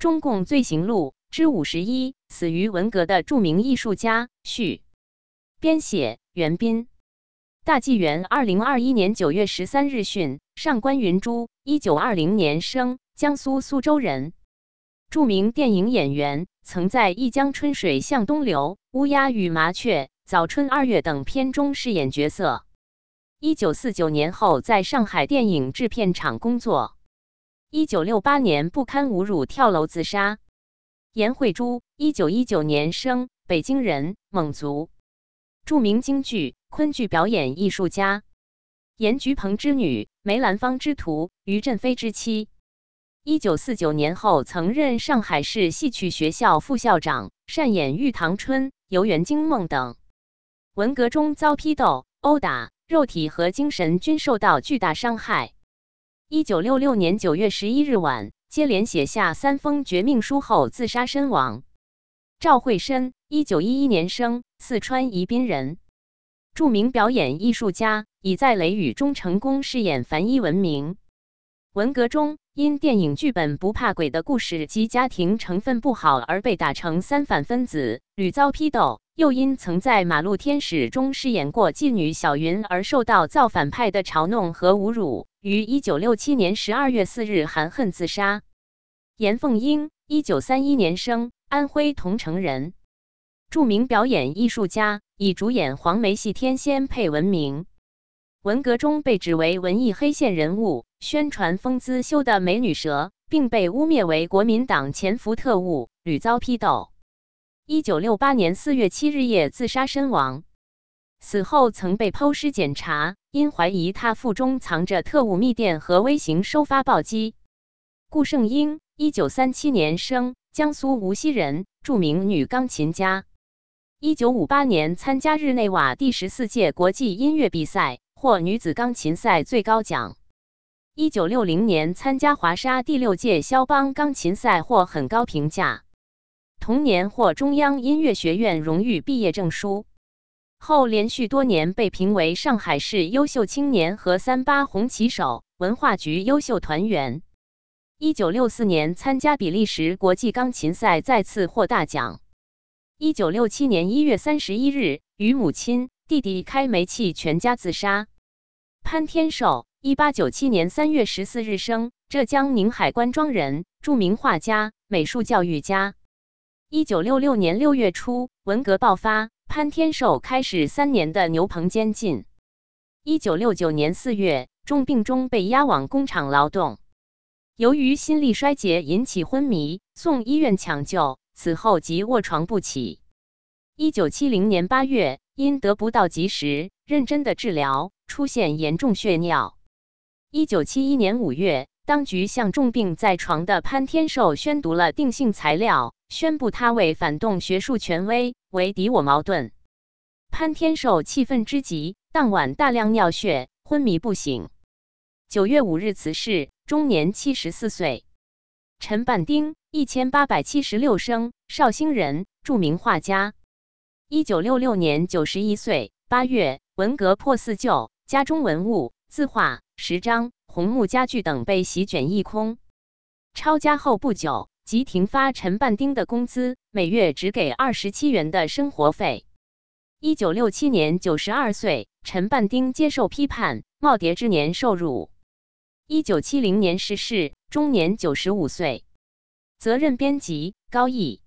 中共罪行录之五十一，死于文革的著名艺术家。序编写：袁斌。大纪元二零二一年九月十三日讯：上官云珠，一九二零年生，江苏苏州人，著名电影演员，曾在《一江春水向东流》《乌鸦与麻雀》《早春二月》等片中饰演角色。一九四九年后，在上海电影制片厂工作。一九六八年不堪侮辱跳楼自杀。颜慧珠，一九一九年生，北京人，蒙族，著名京剧、昆剧表演艺术家。严菊鹏之女，梅兰芳之徒，于振飞之妻。一九四九年后，曾任上海市戏曲学校副校长，擅演《玉堂春》《游园惊梦》等。文革中遭批斗、殴打，肉体和精神均受到巨大伤害。一九六六年九月十一日晚，接连写下三封绝命书后自杀身亡。赵慧深，一九一一年生，四川宜宾人，著名表演艺术家，以在《雷雨》中成功饰演樊一闻名。文革中，因电影剧本不怕鬼的故事及家庭成分不好而被打成三反分子，屡遭批斗。又因曾在《马路天使》中饰演过妓女小云而受到造反派的嘲弄和侮辱。于一九六七年十二月四日含恨自杀。严凤英，一九三一年生，安徽桐城人，著名表演艺术家，以主演黄梅戏《天仙配》闻名。文革中被指为文艺黑线人物，宣传风姿修的美女蛇，并被污蔑为国民党潜伏特务，屡遭批斗。一九六八年四月七日夜自杀身亡。死后曾被剖尸检查，因怀疑他腹中藏着特务密电和微型收发报机。顾胜英，一九三七年生，江苏无锡人，著名女钢琴家。一九五八年参加日内瓦第十四届国际音乐比赛，获女子钢琴赛最高奖。一九六零年参加华沙第六届肖邦钢琴赛，获很高评价。同年获中央音乐学院荣誉毕业证书。后连续多年被评为上海市优秀青年和三八红旗手、文化局优秀团员。一九六四年参加比利时国际钢琴赛，再次获大奖。一九六七年一月三十一日，与母亲、弟弟开煤气，全家自杀。潘天寿，一八九七年三月十四日生，浙江宁海关庄人，著名画家、美术教育家。一九六六年六月初，文革爆发。潘天寿开始三年的牛棚监禁。一九六九年四月，重病中被押往工厂劳动，由于心力衰竭引起昏迷，送医院抢救，此后即卧床不起。一九七零年八月，因得不到及时、认真的治疗，出现严重血尿。一九七一年五月，当局向重病在床的潘天寿宣读了定性材料。宣布他为反动学术权威，为敌我矛盾。潘天寿气愤之极，当晚大量尿血，昏迷不醒。九月五日辞世，终年七十四岁。陈半丁，一千八百七十六生，绍兴人，著名画家。一九六六年九十一岁。八月，文革破四旧，家中文物、字画、时章、红木家具等被席卷一空。抄家后不久。即停发陈半丁的工资，每月只给二十七元的生活费。一九六七年，九十二岁，陈半丁接受批判，耄耋之年受辱。一九七零年逝世，终年九十五岁。责任编辑：高毅。